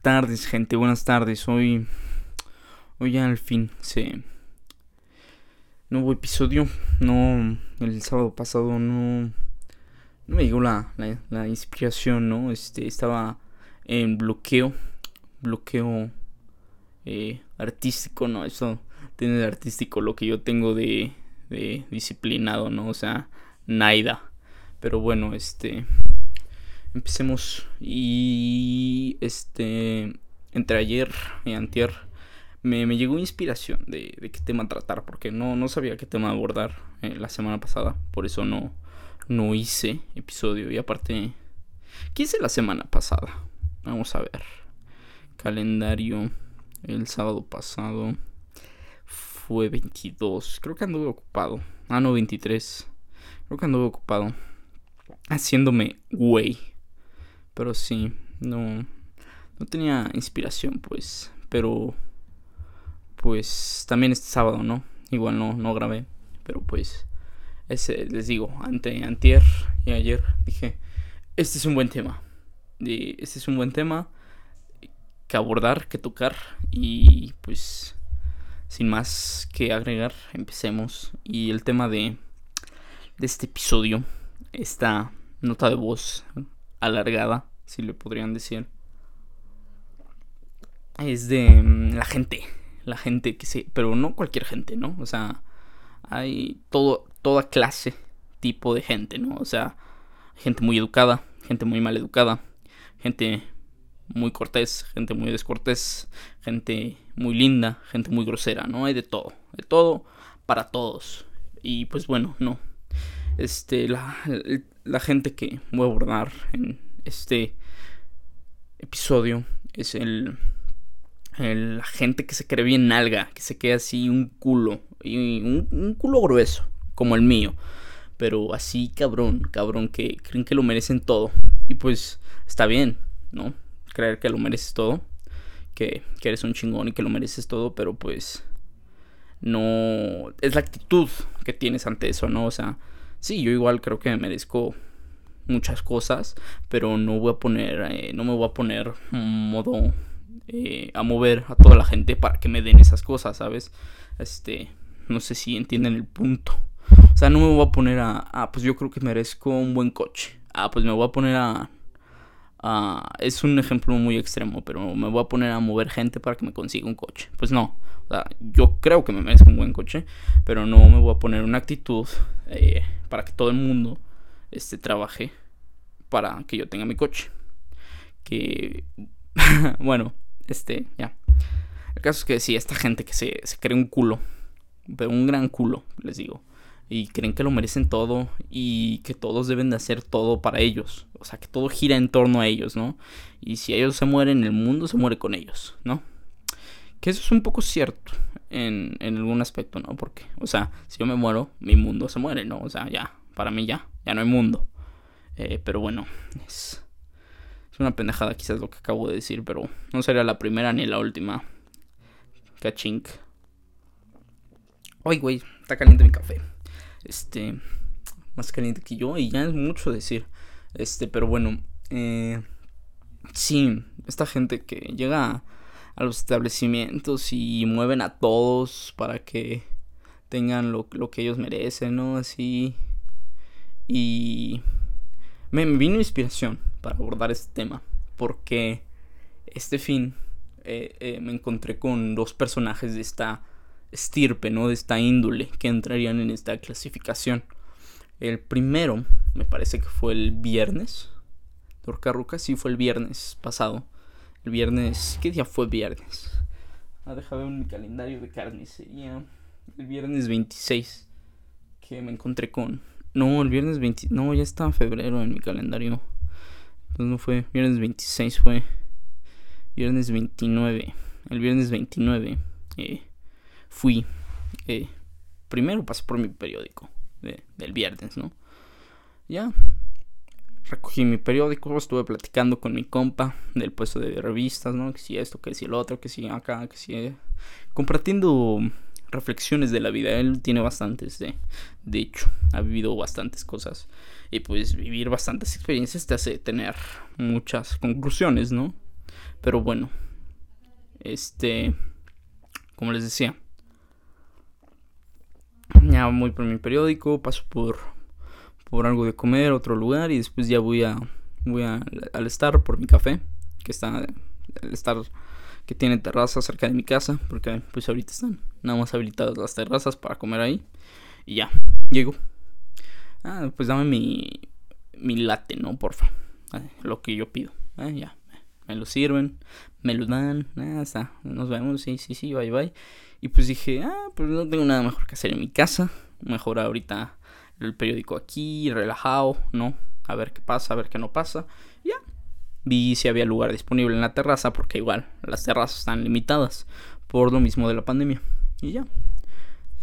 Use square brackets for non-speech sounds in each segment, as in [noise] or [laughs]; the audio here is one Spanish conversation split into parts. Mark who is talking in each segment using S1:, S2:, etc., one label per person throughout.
S1: tardes, gente. Buenas tardes. Hoy. Hoy ya al fin se. Nuevo episodio. No. El sábado pasado no. No me llegó la, la, inspiración, ¿no? Este. Estaba en bloqueo. Bloqueo. Eh, artístico, ¿no? Eso tiene artístico lo que yo tengo de. De disciplinado, ¿no? O sea, naida. Pero bueno, este empecemos. Y este, entre ayer y antier, me, me llegó inspiración de, de, qué tema tratar, porque no, no sabía qué tema abordar eh, la semana pasada, por eso no, no hice episodio. Y aparte, ¿qué hice la semana pasada? Vamos a ver. Calendario, el sábado pasado fue 22. Creo que anduve ocupado. Ah, no, 23. Creo que anduve ocupado. Haciéndome güey. Pero sí, no, no tenía inspiración, pues. Pero, pues, también este sábado, ¿no? Igual no, no grabé. Pero pues, ese, les digo, ante, antier y ayer dije, este es un buen tema. este es un buen tema que abordar, que tocar. Y pues, sin más que agregar, empecemos. Y el tema de, de este episodio, esta nota de voz alargada, si le podrían decir. Es de mm, la gente, la gente que se, pero no cualquier gente, ¿no? O sea, hay todo, toda clase, tipo de gente, ¿no? O sea, gente muy educada, gente muy mal educada, gente muy cortés, gente muy descortés, gente muy linda, gente muy grosera, ¿no? Hay de todo, de todo para todos. Y pues bueno, no. Este, la, la gente que voy a abordar en este episodio es el, la gente que se cree bien nalga, que se queda así un culo, y un, culo grueso, como el mío, pero así cabrón, cabrón, que creen que lo merecen todo. Y pues está bien, ¿no? Creer que lo mereces todo, que, que eres un chingón y que lo mereces todo, pero pues no es la actitud que tienes ante eso, ¿no? O sea, sí, yo igual creo que merezco muchas cosas, pero no voy a poner, eh, no me voy a poner modo eh, a mover a toda la gente para que me den esas cosas, ¿sabes? Este, no sé si entienden el punto. O sea, no me voy a poner a, pues yo creo que merezco un buen coche. Ah, pues me voy a poner a, a, es un ejemplo muy extremo, pero me voy a poner a mover gente para que me consiga un coche. Pues no, o sea, yo creo que me merezco un buen coche, pero no me voy a poner una actitud eh, para que todo el mundo este, trabaje para que yo tenga mi coche. Que, [laughs] bueno, este, ya. El caso es que sí, esta gente que se, se cree un culo, pero un gran culo, les digo. Y creen que lo merecen todo y que todos deben de hacer todo para ellos. O sea, que todo gira en torno a ellos, ¿no? Y si ellos se mueren, el mundo se muere con ellos, ¿no? Que eso es un poco cierto en, en algún aspecto, ¿no? Porque, o sea, si yo me muero, mi mundo se muere, ¿no? O sea, ya, para mí ya, ya no hay mundo. Eh, pero bueno, es, es una pendejada quizás lo que acabo de decir, pero no sería la primera ni la última. Cachink. Ay, güey, está caliente mi café. Este, más caliente que yo y ya es mucho decir. Este, pero bueno, eh, sí, esta gente que llega a, los establecimientos y mueven a todos para que tengan lo, lo que ellos merecen, ¿no? Así. Y me, vino inspiración para abordar este tema, porque este fin eh, eh, me encontré con dos personajes de esta estirpe, ¿no? De esta índole que entrarían en esta clasificación. El primero, me parece que fue el viernes. Torca Ruca, sí fue el viernes pasado. El viernes. ¿Qué día fue viernes? Ah, déjame ver mi calendario de carnicería. El viernes 26. Que me encontré con no, el viernes 20. No, ya está febrero en mi calendario. Entonces no fue. Viernes 26 fue. Viernes 29. El viernes 29 eh, fui. Eh, primero pasé por mi periódico del viernes, ¿no? Ya. Recogí mi periódico, estuve platicando con mi compa del puesto de revistas, ¿no? Que si esto, que si el otro, que si acá, que si. Eh, compartiendo reflexiones de la vida. Él tiene bastantes, de, de hecho, ha vivido bastantes cosas. Y pues vivir bastantes experiencias te hace tener muchas conclusiones, ¿no? Pero bueno, este, como les decía, ya voy por mi periódico, paso por, por algo de comer, otro lugar y después ya voy a, voy al estar por mi café, que está, el estar que tiene terraza cerca de mi casa, porque pues ahorita están nada más habilitadas las terrazas para comer ahí. Y ya, llego. Ah, pues dame mi, mi latte, ¿no? Porfa. lo que yo pido. Ah, ya, me lo sirven, me lo dan, ah, está, nos vemos, sí, sí, sí, bye, bye. Y pues dije, ah, pues no tengo nada mejor que hacer en mi casa, mejor ahorita el periódico aquí, relajado, ¿no? A ver qué pasa, a ver qué no pasa. Ya, vi si había lugar disponible en la terraza, porque igual las terrazas están limitadas por lo mismo de la pandemia. Y ya,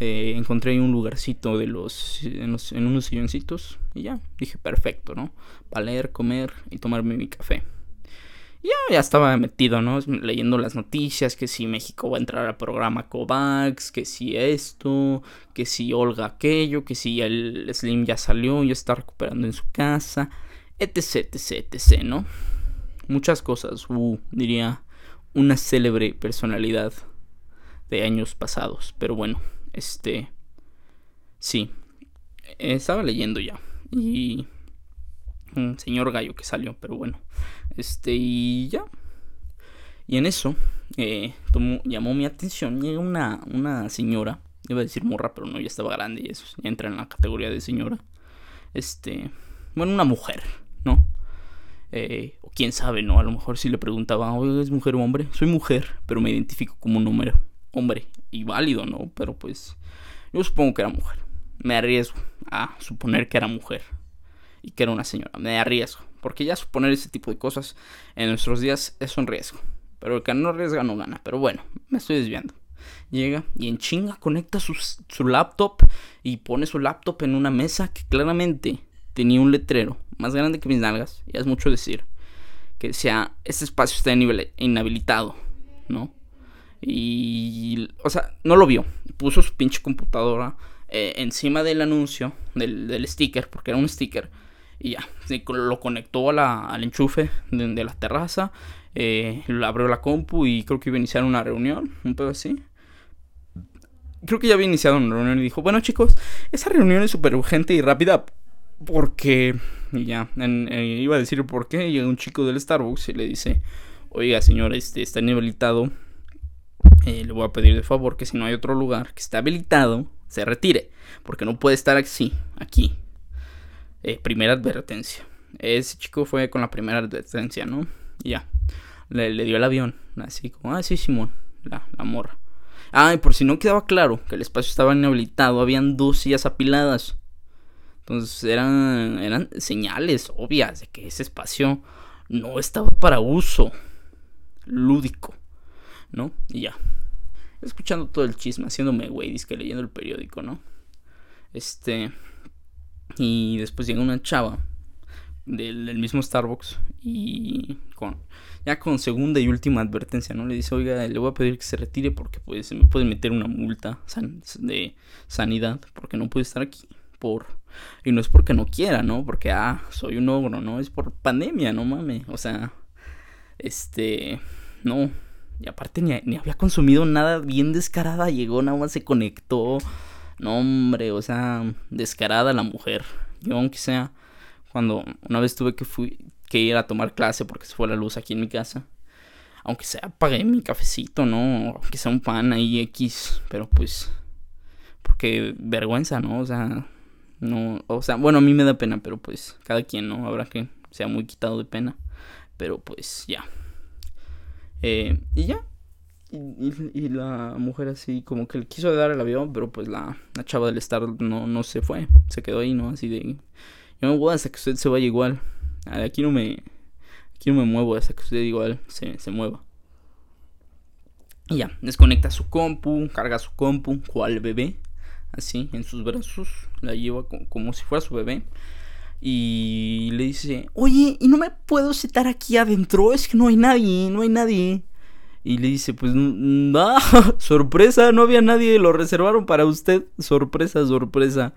S1: eh, encontré un lugarcito de los en, en, unos silloncitos y ya, dije perfecto, ¿no? Para leer, comer y tomarme mi café ya, ya estaba metido, ¿no? Leyendo las noticias, que si México va a entrar al programa COVAX, que si esto, que si Olga aquello, que si el Slim ya salió y está recuperando en su casa, etc, etc, etc, ¿no? Muchas cosas, diría una célebre personalidad de años pasados, pero bueno, este, sí, estaba leyendo ya y un señor gallo que salió, pero bueno. Este, y ya. Y en eso, eh, llamó mi atención. Llega una, una señora, iba a decir morra, pero no, ya estaba grande y eso entra en la categoría de señora. Este, bueno, una mujer. Eh, o quién sabe, ¿no? A lo mejor si le preguntaba, oye, ¿es mujer o hombre? Soy mujer, pero me identifico como un hombre, hombre, y válido, ¿no? Pero pues, yo supongo que era mujer. Me arriesgo a suponer que era mujer y que era una señora. Me arriesgo. Porque ya suponer ese tipo de cosas en nuestros días es un riesgo. Pero el que no arriesga no gana. Pero bueno, me estoy desviando. Llega y en chinga conecta su, su laptop y pone su laptop en una mesa que claramente tenía un letrero más grande que mis nalgas. Ya es mucho decir. Que decía, este espacio está inhabilitado, ¿no? Y, o sea, no lo vio. Puso su pinche computadora eh, encima del anuncio, del, del sticker, porque era un sticker y ya, lo conectó al enchufe de, la terraza, eh, abrió la compu y creo que iba a iniciar una reunión, un pedo así. Creo que ya había iniciado una reunión y dijo, bueno chicos, esa reunión es súper urgente y rápida porque... Ya, eh, iba a decir por qué, llega un chico del Starbucks y le dice, oiga señor, este está inhabilitado, eh, le voy a pedir de favor que si no hay otro lugar que esté habilitado, se retire, porque no puede estar así, aquí, eh, primera advertencia. Ese chico fue con la primera advertencia, ¿no? Ya. Le, dio el avión. Así como, ah, sí, Simón. La, la morra. Ah, y por si no quedaba claro que el espacio estaba inhabilitado, habían dos sillas apiladas. Entonces eran, eran señales obvias de que ese espacio no estaba para uso lúdico, ¿no? Y ya. Escuchando todo el chisme, haciéndome güey, que leyendo el periódico, ¿no? Este. Y después llega una chava del, mismo Starbucks y con ya con segunda y última advertencia, ¿no? Le dice, oiga, le voy a pedir que se retire porque pues se me puede meter una multa de sanidad porque no puede estar aquí. Por... Y no es porque no quiera, ¿no? Porque, ah, soy un ogro, ¿no? Es por pandemia, no mames. O sea, este, no. Y aparte ni, había consumido nada bien descarada. Llegó, nada más se conectó. No, hombre, o sea, descarada la mujer. Yo, aunque sea, cuando una vez tuve que, fui, que ir a tomar clase porque se fue la luz aquí en mi casa. Aunque sea, pagué mi cafecito, ¿no? Aunque sea un pan ahí X. Pero pues. Porque vergüenza, ¿no? O sea. No. O sea, bueno, a mí me da pena, pero pues. Cada quien, ¿no? Habrá que sea muy quitado de pena. Pero pues ya. Eh, y ya. Y, la mujer así como que le quiso dar el avión, pero pues la, la chava del estar no, no se fue, se quedó ahí, ¿no? Así de, yo me voy hasta que usted se vaya igual. Aquí no me, aquí no me muevo hasta que usted igual se, se mueva. Y ya, desconecta su compu, carga su compu, cual bebé, así, en sus brazos, la lleva como, si fuera su bebé. Y le dice, oye, ¿y no me puedo sentar aquí adentro? Es que no hay nadie, no hay nadie. Y le dice, pues, no, [laughs] sorpresa, no había nadie, lo reservaron para usted. Sorpresa, sorpresa.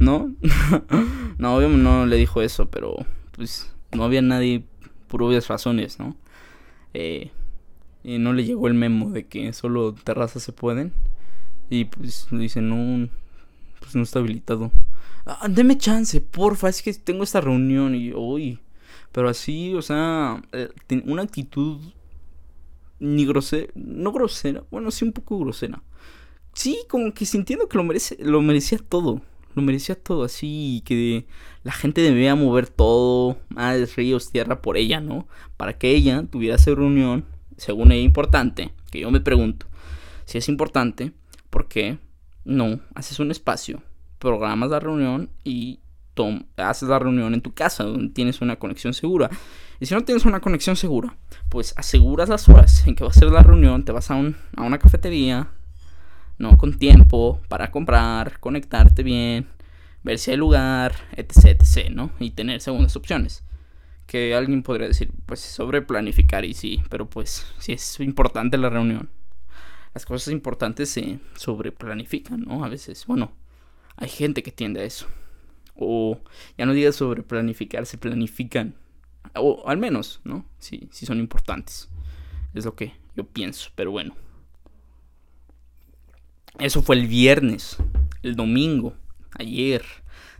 S1: ¿No? [laughs] no, obviamente no le dijo eso, pero pues no había nadie por obvias razones, ¿no? Eh, Y no le llegó el memo de que solo terrazas se pueden. Y pues le dice, no, pues no está habilitado. Ah, deme chance, porfa, es que tengo esta reunión y hoy. Pero así, o sea, eh, una actitud ni grosera, no grosera, bueno, sí un poco grosera. Sí, como que sintiendo que lo merece, lo merecía todo. Lo merecía todo así, que la gente debía mover todo, más ríos, tierra por ella, ¿no? Para que ella tuviera esa reunión, según ella importante, que yo me pregunto, si es importante, ¿por qué no haces un espacio, programas la reunión y haces la reunión en tu casa, donde tienes una conexión segura? Y si no tienes una conexión segura, pues aseguras las horas en que va a ser la reunión, te vas a, un, a una cafetería, ¿no? Con tiempo para comprar, conectarte bien, ver si hay lugar, etc, etc, ¿no? Y tener segundas opciones. Que alguien podría decir, pues sobre planificar y sí, pero pues si es importante la reunión. Las cosas importantes se sobreplanifican, ¿no? A veces, bueno, hay gente que tiende a eso. O ya no digas sobre planificar, se planifican. O al menos, ¿no? Sí, sí son importantes. Es lo que yo pienso, pero bueno. Eso fue el viernes. El domingo, ayer,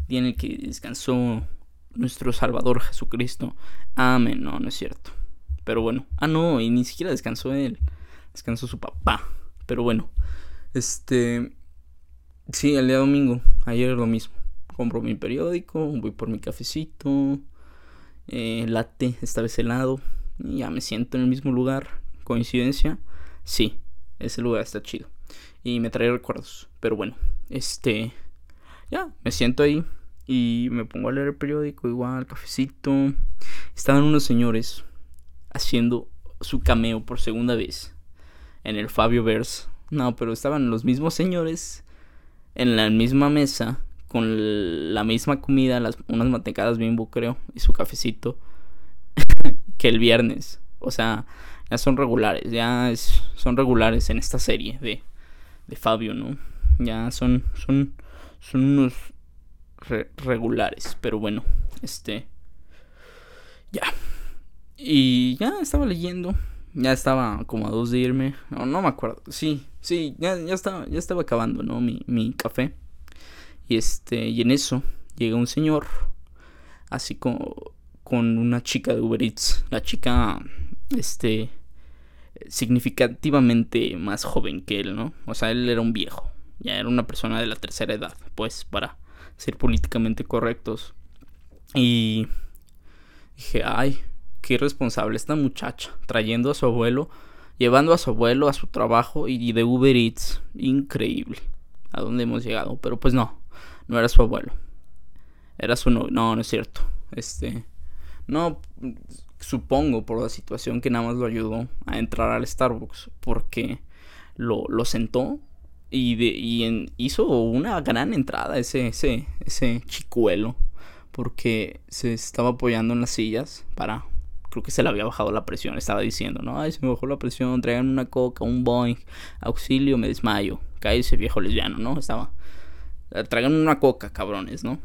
S1: día en el que descansó nuestro Salvador Jesucristo. Amén. No, no es cierto. Pero bueno. Ah, no, y ni siquiera descansó él. Descansó su papá. Pero bueno. Este. Sí, el día domingo. Ayer lo mismo. Compro mi periódico. Voy por mi cafecito. Eh, late, esta vez helado. Y ya me siento en el mismo lugar. ¿Coincidencia? Sí, ese lugar está chido y me trae recuerdos. Pero bueno, este, ya, me siento ahí y me pongo a leer el periódico, igual, cafecito. Estaban unos señores haciendo su cameo por segunda vez en el Fabio Verse. No, pero estaban los mismos señores en la misma mesa con la misma comida, las, unas mantecadas bimbo creo, y su cafecito [laughs] que el viernes. O sea, ya son regulares, ya son regulares en esta serie de de Fabio, ¿no? Ya son, son, son unos regulares, pero bueno, este, ya. Y ya estaba leyendo, ya estaba como a dos de irme, no, no me acuerdo, sí, sí, ya, ya, estaba, ya estaba acabando, ¿no? Mi, mi café. Y este, y en eso llega un señor, así como con una chica de Uber Eats. La chica, este, significativamente más joven que él, ¿no? O sea, él era un viejo, ya era una persona de la tercera edad, pues, para ser políticamente correctos. Y dije, ay, qué irresponsable esta muchacha, trayendo a su abuelo, llevando a su abuelo a su trabajo y de Uber Eats. Increíble. A dónde hemos llegado. Pero pues no, no era su abuelo. Era su no, no, no es cierto. Este, no, supongo por la situación que nada más lo ayudó a entrar al Starbucks porque lo, lo sentó y, de, hizo una gran entrada ese, ese, ese chicuelo porque se estaba apoyando en las sillas para creo que se le había bajado la presión estaba diciendo no ay se me bajó la presión traigan una coca un boing auxilio me desmayo ese viejo lesbiano no estaba traigan una coca cabrones no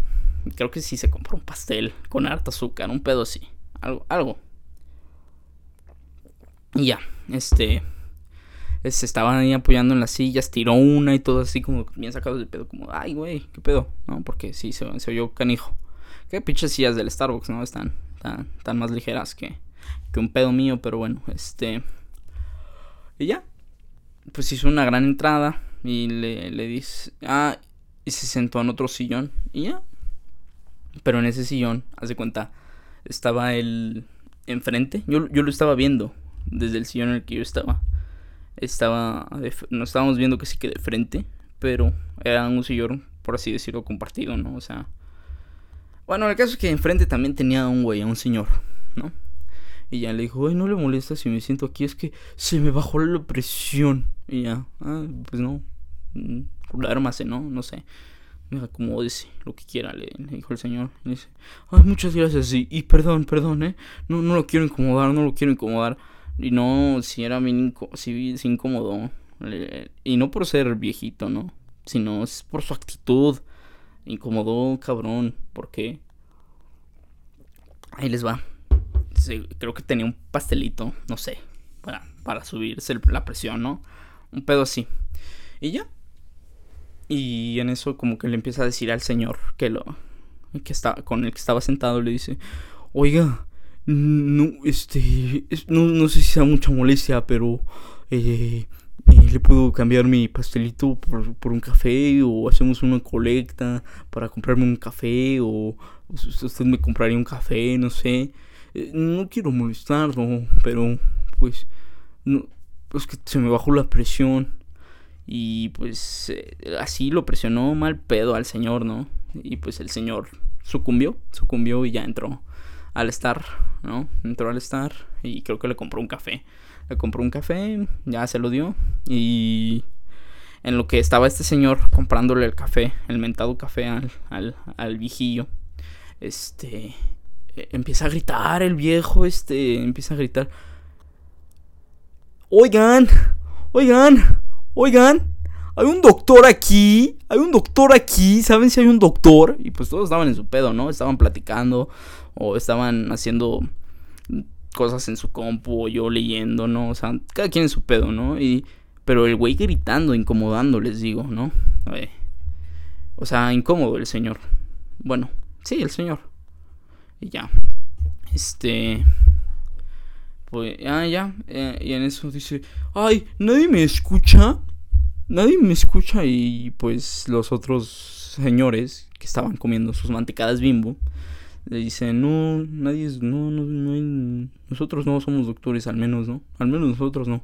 S1: creo que sí se compró un pastel con harta azúcar un pedo así algo, algo. Y ya, este. Se estaban ahí apoyando en las sillas, tiró una y todo así como bien sacado de pedo, como, ay, güey, ¿qué pedo? No, porque sí, se, se oyó canijo. Qué pinches sillas del Starbucks, ¿no? Están tan, más ligeras que, que un pedo mío, pero bueno, este. Y ya, pues hizo una gran entrada y le, le dice, ah, y se sentó en otro sillón y ya. Pero en ese sillón, hace cuenta, estaba él enfrente. Yo, yo lo estaba viendo desde el sillón en el que yo estaba. Estaba, no estábamos viendo que sí que de frente, pero era un sillón, por así decirlo, compartido, ¿no? O sea, bueno, el caso es que enfrente también tenía un güey, a un señor, ¿no? Y ya le dijo, ay, no le molesta si me siento aquí, es que se me bajó la presión. Y ya, ah, pues no, mm, ármase, ¿no? No sé acomódese, lo que quiera, le, dijo el señor. Le dice, ay, muchas gracias, y, y perdón, perdón, ¿eh? No, no lo quiero incomodar, no lo quiero incomodar. Y no, si era bien, si, se incomodó. y no por ser viejito, ¿no? Sino es por su actitud. Incomodó, cabrón. ¿Por qué? Ahí les va. creo que tenía un pastelito, no sé. Para para subirse la presión, ¿no? Un pedo así. Y ya. Y en eso como que le empieza a decir al señor que lo que está con el que estaba sentado le dice, "Oiga, no este no, no sé si sea mucha molestia, pero eh, le puedo cambiar mi pastelito por, por, un café o hacemos una colecta para comprarme un café o usted me compraría un café, no sé. Eh, no quiero molestarlo, pero pues no, pues que se me bajó la presión y pues eh, así lo presionó mal pedo al señor, ¿no? Y pues el señor sucumbió, sucumbió y ya entró al estar, ¿no? Entró al estar y creo que le compró un café. Le compró un café, ya se lo dio y en lo que estaba este señor comprándole el café, el mentado café al, al, al viejillo, este, e, empieza a gritar el viejo, este, empieza a gritar, oigan, oigan, oigan, hay un doctor aquí, hay un doctor aquí, ¿saben si hay un doctor? Y pues todos estaban en su pedo, ¿no? Estaban platicando o estaban haciendo cosas en su compu o yo leyendo, ¿no? O sea, cada quien en su pedo, ¿no? Y pero el güey gritando, incomodando, les digo, ¿no? O sea, incómodo el señor. Bueno, sí, el señor. Y ya. Este. Pues, ah, ya. Eh, y en eso dice, ay, nadie me escucha. Nadie me escucha. Y pues los otros señores que estaban comiendo sus mantecadas bimbo le dicen, no, nadie es, no, no, no hay, nosotros no somos doctores, al menos, ¿no? Al menos nosotros no.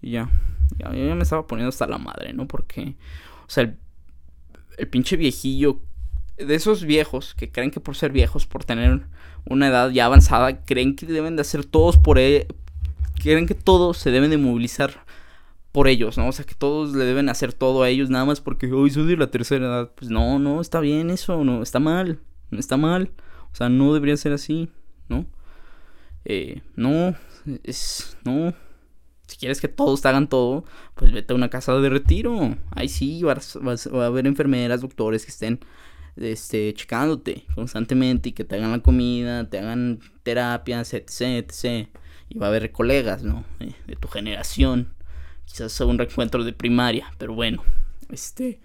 S1: Y ya, ya, ya me estaba poniendo hasta la madre, ¿no? Porque, o sea, el, el pinche viejillo, de esos viejos que creen que por ser viejos, por tener una edad ya avanzada, creen que deben de hacer todos por él, e, creen que todos se deben de movilizar por ellos, ¿no? O sea, que todos le deben hacer todo a ellos nada más porque hoy soy de la tercera edad. Pues no, no, está bien eso, no, está mal, no está mal. O sea, no debería ser así, ¿no? Eh, no, es, no. Si quieres que todos te hagan todo, pues vete a una casa de retiro. Ahí sí va a haber enfermeras, doctores que estén este, checándote constantemente y que te hagan la comida, te hagan terapias, etc, etc. Y va a haber colegas, ¿no? De tu generación. Quizás un reencuentro de primaria, pero bueno. Este.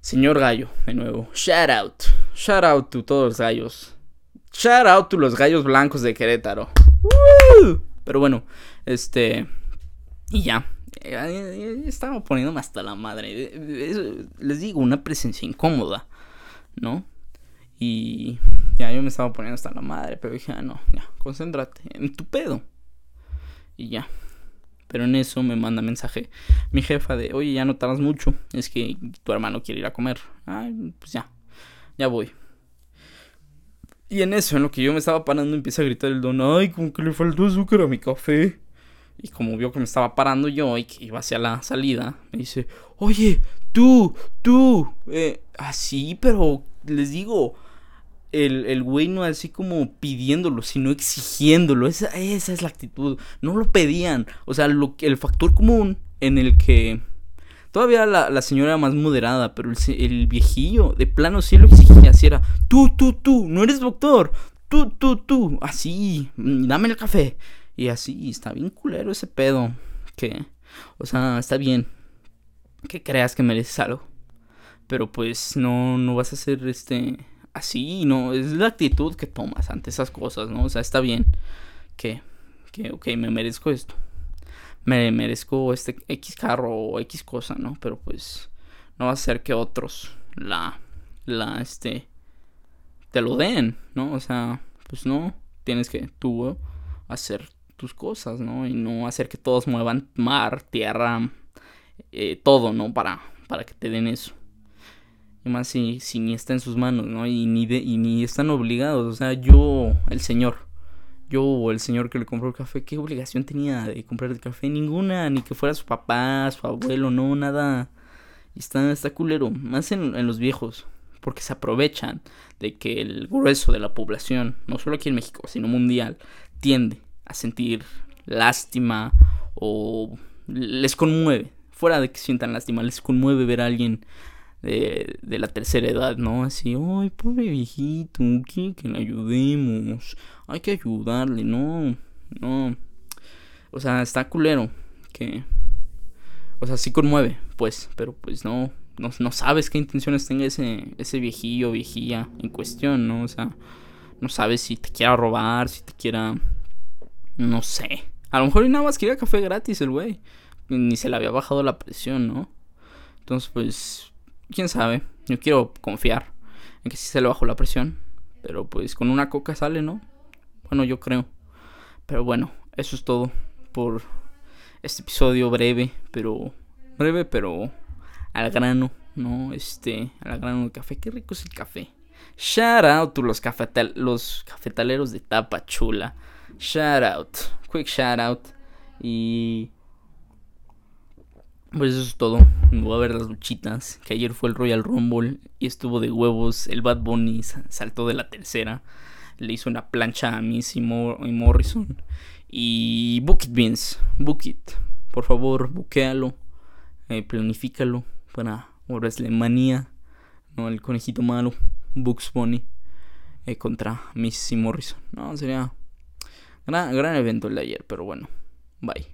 S1: Señor Gallo, de nuevo. Shout out. Shout out to todos los gallos. Shout out to los gallos blancos de Querétaro. Pero bueno, este. Y ya. Estaba poniéndome hasta la madre. Les digo, una presencia incómoda, ¿no? Y ya yo me estaba poniendo hasta la madre, pero dije, ah, no, ya, concéntrate en tu pedo. Y ya. Pero en eso me manda mensaje mi jefa de, oye, ya no tardas mucho, es que tu hermano quiere ir a comer. Ay, pues ya, ya voy. Y en eso, en lo que yo me estaba parando, empieza a gritar el don, ay, como que le faltó azúcar a mi café. Y como vio que me estaba parando yo y que iba hacia la salida, me dice, oye, tú, tú, eh, así, pero les digo, el, el güey no así como pidiéndolo, sino exigiéndolo. Esa, esa es la actitud. No lo pedían. O sea, lo, el factor común en el que... Todavía la, la señora era más moderada, pero el, el, viejillo de plano sí lo exigía. Así era, tú, tú, tú, no eres doctor. Tú, tú, tú. Así, dame el café. Y así, está bien culero ese pedo. Que, o sea, está bien que creas que mereces algo. Pero pues no, no vas a ser este así, ¿no? Es la actitud que tomas ante esas cosas, ¿no? O sea, está bien que, que ok, me merezco esto. Me merezco este X carro o X cosa, ¿no? Pero pues no va a ser que otros la, la, este, te lo den, ¿no? O sea, pues no, tienes que tú hacer tus cosas, ¿no? Y no hacer que todos muevan mar, tierra, eh, todo, ¿no? Para, para que te den eso. Y más si, si ni está en sus manos, ¿no? Y ni, de, y ni están obligados. O sea, yo, el señor, yo o el señor que le compró el café, ¿qué obligación tenía de comprar el café? Ninguna, ni que fuera su papá, su abuelo, no, nada. Y está, está culero, más en, en los viejos, porque se aprovechan de que el grueso de la población, no solo aquí en México, sino mundial, tiende a sentir lástima o les conmueve. Fuera de que sientan lástima, les conmueve ver a alguien de, la tercera edad, ¿no? Así, ay, pobre viejito, que, que le ayudemos, hay que ayudarle, no, no. O sea, está culero. Que. O sea, sí conmueve, pues. Pero pues no. No, no sabes qué intenciones tenga ese, ese viejillo viejilla en cuestión, ¿no? O sea, no sabes si te quiera robar, si te quiera. No sé. A lo mejor nada más quería café gratis el güey. Ni se le había bajado la presión, ¿no? Entonces, pues. Quién sabe. Yo quiero confiar en que sí se le bajó la presión. Pero pues con una coca sale, ¿no? Bueno, yo creo. Pero bueno, eso es todo por este episodio breve, pero breve, pero al grano, ¿no? Este, al grano de café. Qué rico es el café. Shout out to los, los cafetaleros de tapa chula. Shout out. Quick shout out. Y pues eso es todo. Voy a ver las luchitas. Que ayer fue el Royal Rumble y estuvo de huevos. El Bad Bunny saltó de la tercera. Le hizo una plancha a Missy y Morrison. Y Book It Vince. Book It. Por favor, buquéalo. Eh, planifícalo para WrestleMania. No, el conejito malo. Bugs Bunny. Eh, contra Missy Morrison. No, sería gran, gran evento el de ayer. Pero bueno. Bye.